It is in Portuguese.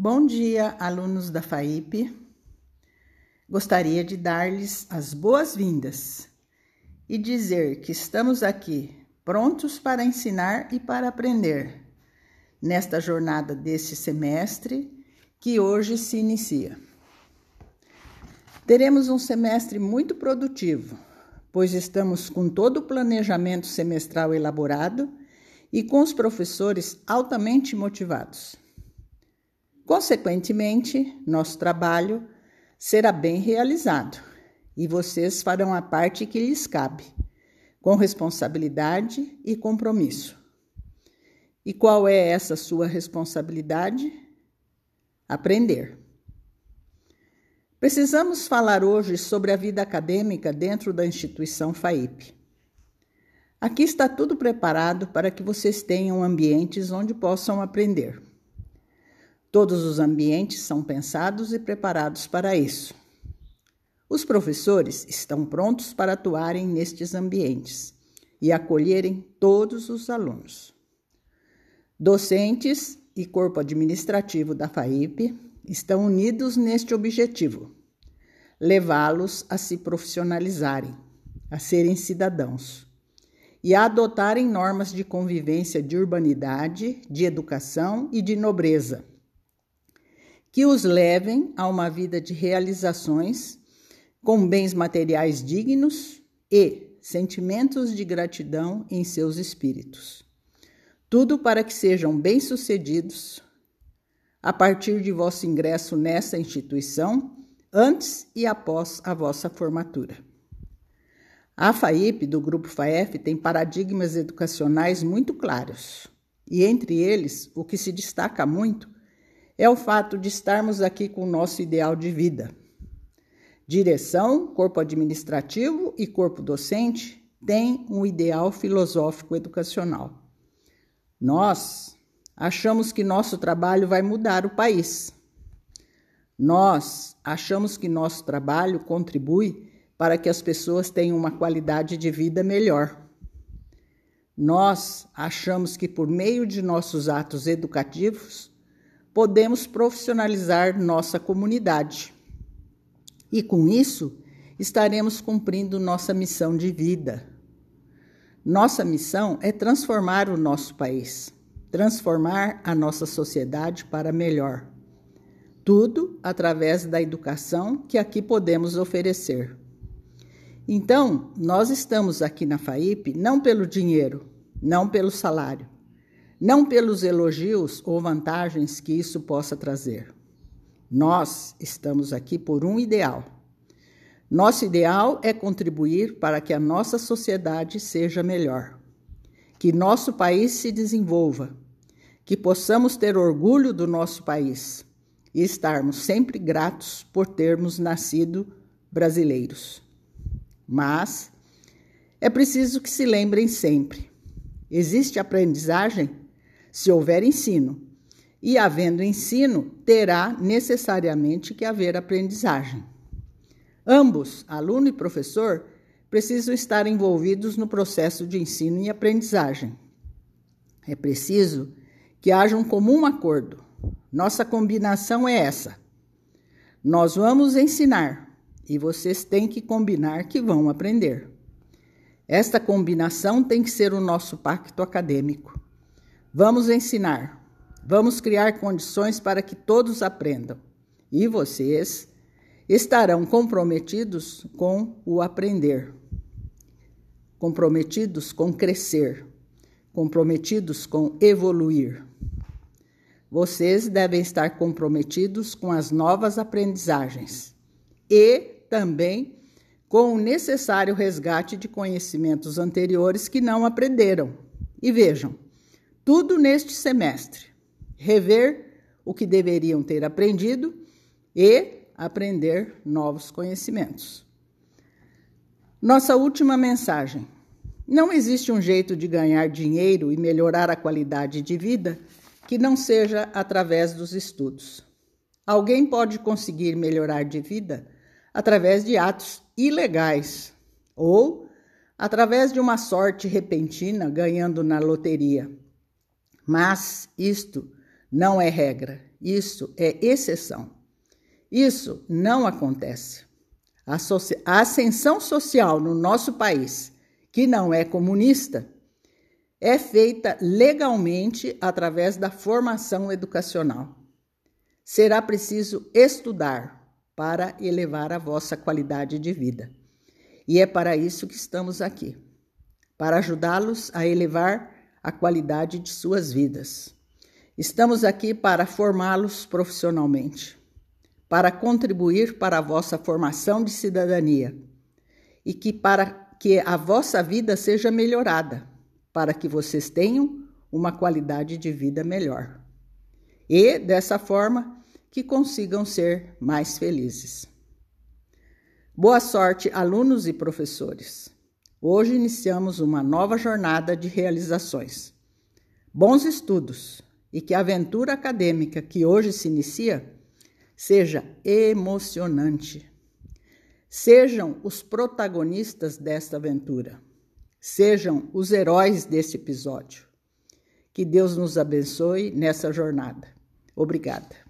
Bom dia, alunos da FAIP. Gostaria de dar-lhes as boas-vindas e dizer que estamos aqui prontos para ensinar e para aprender nesta jornada deste semestre que hoje se inicia. Teremos um semestre muito produtivo, pois estamos com todo o planejamento semestral elaborado e com os professores altamente motivados. Consequentemente, nosso trabalho será bem realizado e vocês farão a parte que lhes cabe, com responsabilidade e compromisso. E qual é essa sua responsabilidade? Aprender. Precisamos falar hoje sobre a vida acadêmica dentro da instituição FAIP. Aqui está tudo preparado para que vocês tenham ambientes onde possam aprender. Todos os ambientes são pensados e preparados para isso. Os professores estão prontos para atuarem nestes ambientes e acolherem todos os alunos. Docentes e corpo administrativo da FAIP estão unidos neste objetivo: levá-los a se profissionalizarem, a serem cidadãos e a adotarem normas de convivência de urbanidade, de educação e de nobreza que os levem a uma vida de realizações com bens materiais dignos e sentimentos de gratidão em seus espíritos. Tudo para que sejam bem-sucedidos a partir de vosso ingresso nessa instituição, antes e após a vossa formatura. A FAIP do Grupo FAEF tem paradigmas educacionais muito claros, e entre eles, o que se destaca muito é o fato de estarmos aqui com o nosso ideal de vida. Direção, corpo administrativo e corpo docente têm um ideal filosófico educacional. Nós achamos que nosso trabalho vai mudar o país. Nós achamos que nosso trabalho contribui para que as pessoas tenham uma qualidade de vida melhor. Nós achamos que por meio de nossos atos educativos podemos profissionalizar nossa comunidade. E com isso, estaremos cumprindo nossa missão de vida. Nossa missão é transformar o nosso país, transformar a nossa sociedade para melhor. Tudo através da educação que aqui podemos oferecer. Então, nós estamos aqui na FAIP não pelo dinheiro, não pelo salário, não pelos elogios ou vantagens que isso possa trazer. Nós estamos aqui por um ideal. Nosso ideal é contribuir para que a nossa sociedade seja melhor, que nosso país se desenvolva, que possamos ter orgulho do nosso país e estarmos sempre gratos por termos nascido brasileiros. Mas é preciso que se lembrem sempre: existe aprendizagem se houver ensino. E havendo ensino, terá necessariamente que haver aprendizagem. Ambos, aluno e professor, precisam estar envolvidos no processo de ensino e aprendizagem. É preciso que haja um comum acordo. Nossa combinação é essa. Nós vamos ensinar e vocês têm que combinar que vão aprender. Esta combinação tem que ser o nosso pacto acadêmico. Vamos ensinar, vamos criar condições para que todos aprendam. E vocês estarão comprometidos com o aprender, comprometidos com crescer, comprometidos com evoluir. Vocês devem estar comprometidos com as novas aprendizagens e também com o necessário resgate de conhecimentos anteriores que não aprenderam. E vejam, tudo neste semestre. Rever o que deveriam ter aprendido e aprender novos conhecimentos. Nossa última mensagem. Não existe um jeito de ganhar dinheiro e melhorar a qualidade de vida que não seja através dos estudos. Alguém pode conseguir melhorar de vida através de atos ilegais ou através de uma sorte repentina ganhando na loteria. Mas isto não é regra Isso é exceção. Isso não acontece. A, a ascensão social no nosso país, que não é comunista, é feita legalmente através da formação educacional. Será preciso estudar para elevar a vossa qualidade de vida. E é para isso que estamos aqui para ajudá-los a elevar a qualidade de suas vidas. Estamos aqui para formá-los profissionalmente, para contribuir para a vossa formação de cidadania e que para que a vossa vida seja melhorada, para que vocês tenham uma qualidade de vida melhor. E dessa forma que consigam ser mais felizes. Boa sorte, alunos e professores. Hoje iniciamos uma nova jornada de realizações. Bons estudos! e que a aventura acadêmica que hoje se inicia seja emocionante. Sejam os protagonistas desta aventura. Sejam os heróis deste episódio. Que Deus nos abençoe nessa jornada. Obrigada.